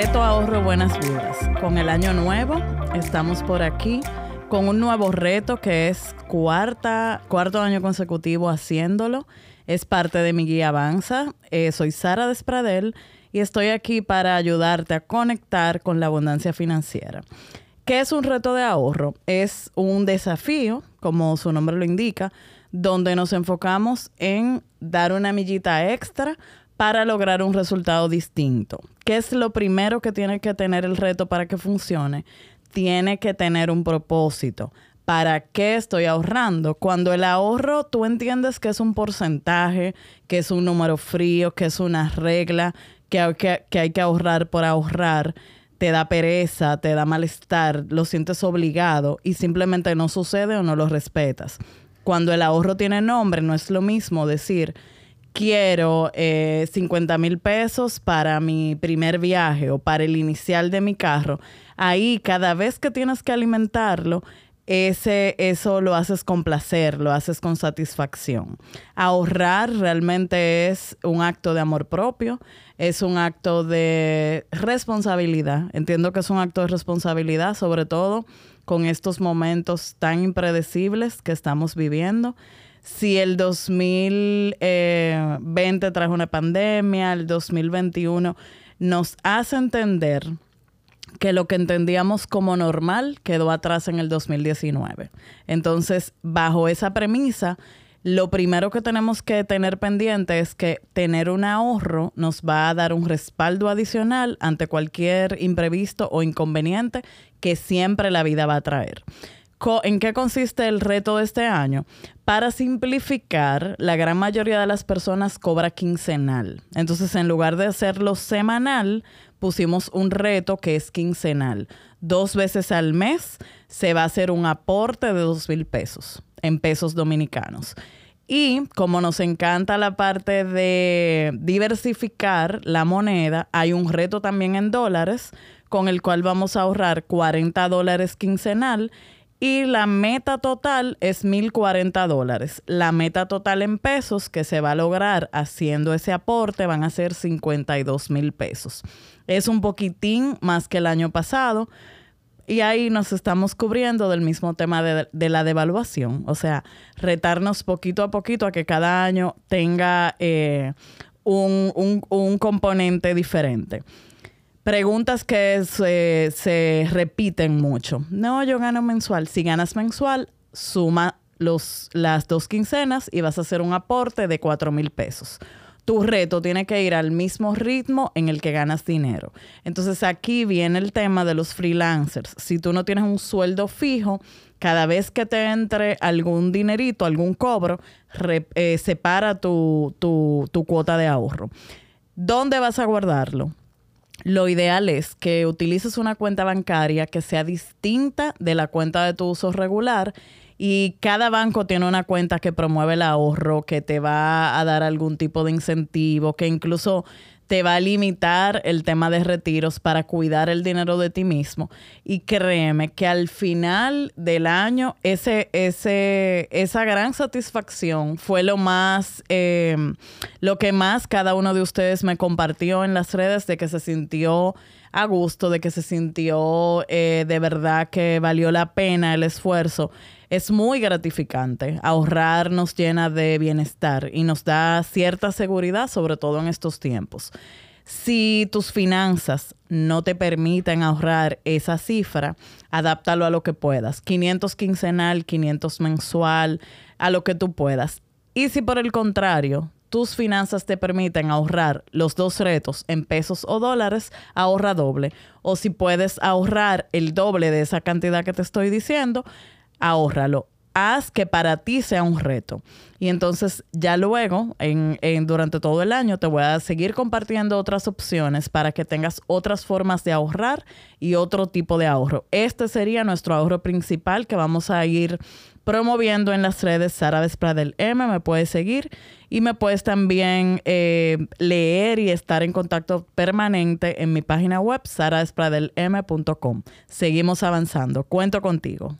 Reto Ahorro Buenas Vidas. Con el año nuevo estamos por aquí con un nuevo reto que es cuarta, cuarto año consecutivo haciéndolo. Es parte de mi guía Avanza. Eh, soy Sara Despradel y estoy aquí para ayudarte a conectar con la abundancia financiera. ¿Qué es un reto de ahorro? Es un desafío, como su nombre lo indica, donde nos enfocamos en dar una millita extra para lograr un resultado distinto. ¿Qué es lo primero que tiene que tener el reto para que funcione? Tiene que tener un propósito. ¿Para qué estoy ahorrando? Cuando el ahorro tú entiendes que es un porcentaje, que es un número frío, que es una regla, que hay que, que, hay que ahorrar por ahorrar, te da pereza, te da malestar, lo sientes obligado y simplemente no sucede o no lo respetas. Cuando el ahorro tiene nombre, no es lo mismo decir, quiero eh, 50 mil pesos para mi primer viaje o para el inicial de mi carro, ahí cada vez que tienes que alimentarlo, ese, eso lo haces con placer, lo haces con satisfacción. Ahorrar realmente es un acto de amor propio, es un acto de responsabilidad. Entiendo que es un acto de responsabilidad, sobre todo con estos momentos tan impredecibles que estamos viviendo si el 2020 eh, trajo una pandemia, el 2021 nos hace entender que lo que entendíamos como normal quedó atrás en el 2019. Entonces, bajo esa premisa, lo primero que tenemos que tener pendiente es que tener un ahorro nos va a dar un respaldo adicional ante cualquier imprevisto o inconveniente que siempre la vida va a traer. ¿En qué consiste el reto de este año? Para simplificar, la gran mayoría de las personas cobra quincenal. Entonces, en lugar de hacerlo semanal, pusimos un reto que es quincenal. Dos veces al mes se va a hacer un aporte de dos mil pesos en pesos dominicanos. Y como nos encanta la parte de diversificar la moneda, hay un reto también en dólares con el cual vamos a ahorrar 40 dólares quincenal y la meta total es 1.040 dólares. La meta total en pesos que se va a lograr haciendo ese aporte van a ser 52 mil pesos. Es un poquitín más que el año pasado. Y ahí nos estamos cubriendo del mismo tema de, la devaluación. O sea, retarnos poquito a poquito a que cada año tenga eh, un, un componente diferente. Preguntas que se, repiten mucho. No, yo gano mensual. Si ganas mensual, suma los, las dos quincenas y vas a hacer un aporte de cuatro mil pesos. Tu reto tiene que ir al mismo ritmo en el que ganas dinero. Entonces aquí viene el tema de los freelancers. Si tú no tienes un sueldo fijo, cada vez que te entre algún dinerito, algún cobro, eh, separa tu, tu cuota de ahorro. ¿Dónde vas a guardarlo? Lo ideal es que utilices una cuenta bancaria que sea distinta de la cuenta de tu uso regular y cada banco tiene una cuenta que promueve el ahorro, que te va a dar algún tipo de incentivo, que incluso te va a limitar el tema de retiros para cuidar el dinero de ti mismo. Y créeme que al final del año, ese, ese, esa gran satisfacción fue lo más, em, lo que más cada uno de ustedes me compartió en las redes de que se sintió a gusto, de que se sintió eh, de verdad que valió la pena el esfuerzo es muy gratificante. Ahorrar nos llena de bienestar y nos da cierta seguridad, sobre todo en estos tiempos. Si tus finanzas no te permiten ahorrar esa cifra, adáptalo a lo que puedas. 500 quincenal, 500 mensual, a lo que tú puedas. Y si por el contrario tus finanzas te permiten ahorrar los dos retos en pesos o dólares, ahorra doble. O si puedes ahorrar el doble de esa cantidad que te estoy diciendo, ahórralo. Haz que para ti sea un reto. Y entonces ya luego, en, durante todo el año, te voy a seguir compartiendo otras opciones para que tengas otras formas de ahorrar y otro tipo de ahorro. Este sería nuestro ahorro principal que vamos a ir promoviendo en las redes Sara Despradel M. Me puedes seguir y me puedes también eh, leer y estar en contacto permanente en mi página web saradespradelm.com. Seguimos avanzando. Cuento contigo.